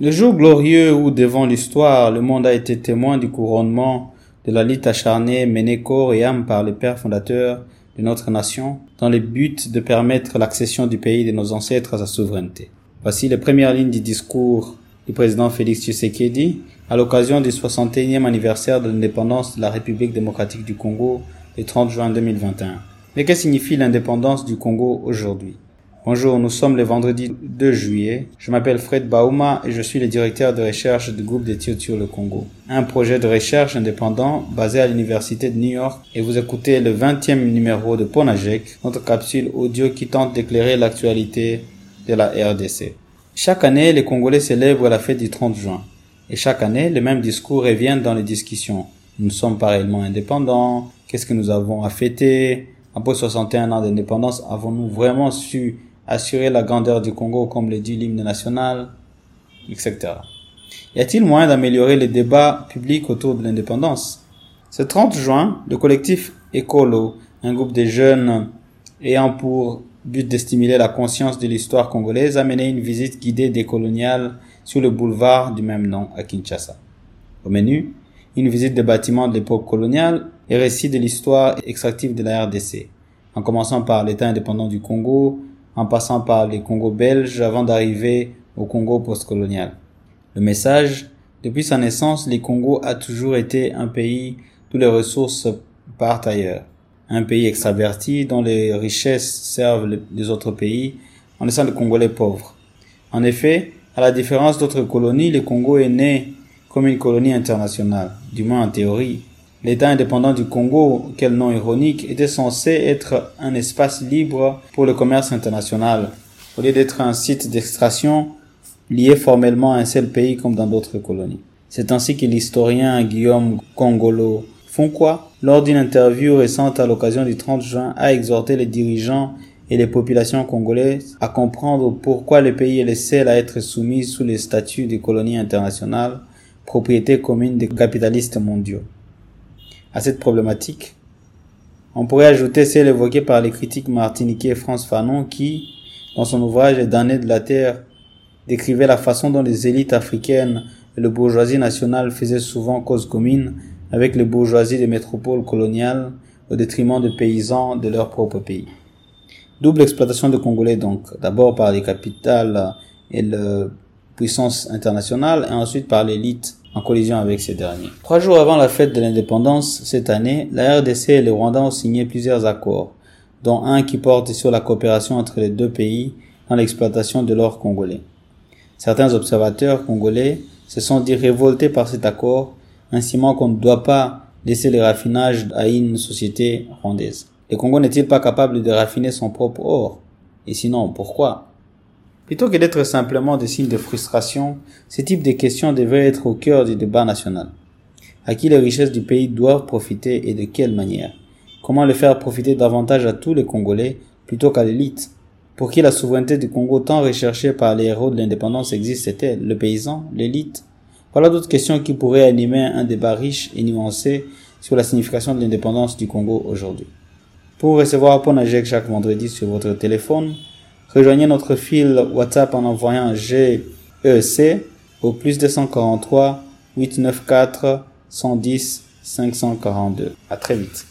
Le jour glorieux où, devant l'histoire, le monde a été témoin du couronnement de la lutte acharnée menée corps et âme par les pères fondateurs de notre nation, dans le but de permettre l'accession du pays de nos ancêtres à sa souveraineté. Voici les premières lignes du discours du président Félix Tshisekedi à l'occasion du 61e anniversaire de l'indépendance de la République démocratique du Congo le 30 juin 2021. Mais que signifie l'indépendance du Congo aujourd'hui? Bonjour, nous sommes le vendredi 2 juillet. Je m'appelle Fred Bauma et je suis le directeur de recherche du groupe d'études sur le Congo. Un projet de recherche indépendant basé à l'université de New York et vous écoutez le 20e numéro de Ponajek, notre capsule audio qui tente d'éclairer l'actualité de la RDC. Chaque année, les Congolais célèbrent la fête du 30 juin. Et chaque année, le même discours revient dans les discussions. Nous sommes pas réellement indépendants. Qu'est-ce que nous avons à fêter? Après 61 ans d'indépendance, avons-nous vraiment su assurer la grandeur du Congo comme le dit l'hymne national, etc. Y a-t-il moyen d'améliorer les débats publics autour de l'indépendance? Ce 30 juin, le collectif Écolo, un groupe de jeunes ayant pour but de stimuler la conscience de l'histoire congolaise, a mené une visite guidée décoloniale sur le boulevard du même nom à Kinshasa. Au menu, une visite des bâtiments de l'époque coloniale et récit de l'histoire extractive de la RDC, en commençant par l'État indépendant du Congo, en passant par les Congo belges avant d'arriver au Congo postcolonial. Le message, depuis sa naissance, les Congo a toujours été un pays où les ressources partent ailleurs. Un pays extraverti dont les richesses servent les autres pays en laissant les Congolais pauvres. En effet, à la différence d'autres colonies, le Congo est né comme une colonie internationale, du moins en théorie, L'État indépendant du Congo, quel nom ironique, était censé être un espace libre pour le commerce international, au lieu d'être un site d'extraction lié formellement à un seul pays comme dans d'autres colonies. C'est ainsi que l'historien Guillaume Congolo quoi lors d'une interview récente à l'occasion du 30 juin, a exhorté les dirigeants et les populations congolaises à comprendre pourquoi le pays est le seul à être soumis sous les statuts des colonies internationales, propriété commune des capitalistes mondiaux à cette problématique. On pourrait ajouter celle évoquée par les critiques martiniquais France Fanon qui, dans son ouvrage Les damnés de la terre, décrivait la façon dont les élites africaines et le bourgeoisie nationale faisaient souvent cause commune avec les bourgeoisies des métropoles coloniales au détriment des paysans de leur propre pays. Double exploitation de Congolais donc, d'abord par les capitales et la puissance internationale et ensuite par l'élite en collision avec ces derniers. Trois jours avant la fête de l'indépendance cette année, la RDC et le Rwanda ont signé plusieurs accords, dont un qui porte sur la coopération entre les deux pays dans l'exploitation de l'or congolais. Certains observateurs congolais se sont dit révoltés par cet accord, insimant qu'on ne doit pas laisser le raffinage à une société rwandaise. Le Congo n'est-il pas capable de raffiner son propre or? Et sinon, pourquoi? Plutôt que d'être simplement des signes de frustration, ce type de questions devraient être au cœur du débat national. À qui les richesses du pays doivent profiter et de quelle manière? Comment le faire profiter davantage à tous les Congolais plutôt qu'à l'élite? Pour qui la souveraineté du Congo tant recherchée par les héros de l'indépendance existe-t-elle Le paysan L'élite? Voilà d'autres questions qui pourraient animer un débat riche et nuancé sur la signification de l'indépendance du Congo aujourd'hui. Pour recevoir Ponajek chaque vendredi sur votre téléphone, Rejoignez notre fil WhatsApp en envoyant GEC au plus 243 894 110 542. À très vite.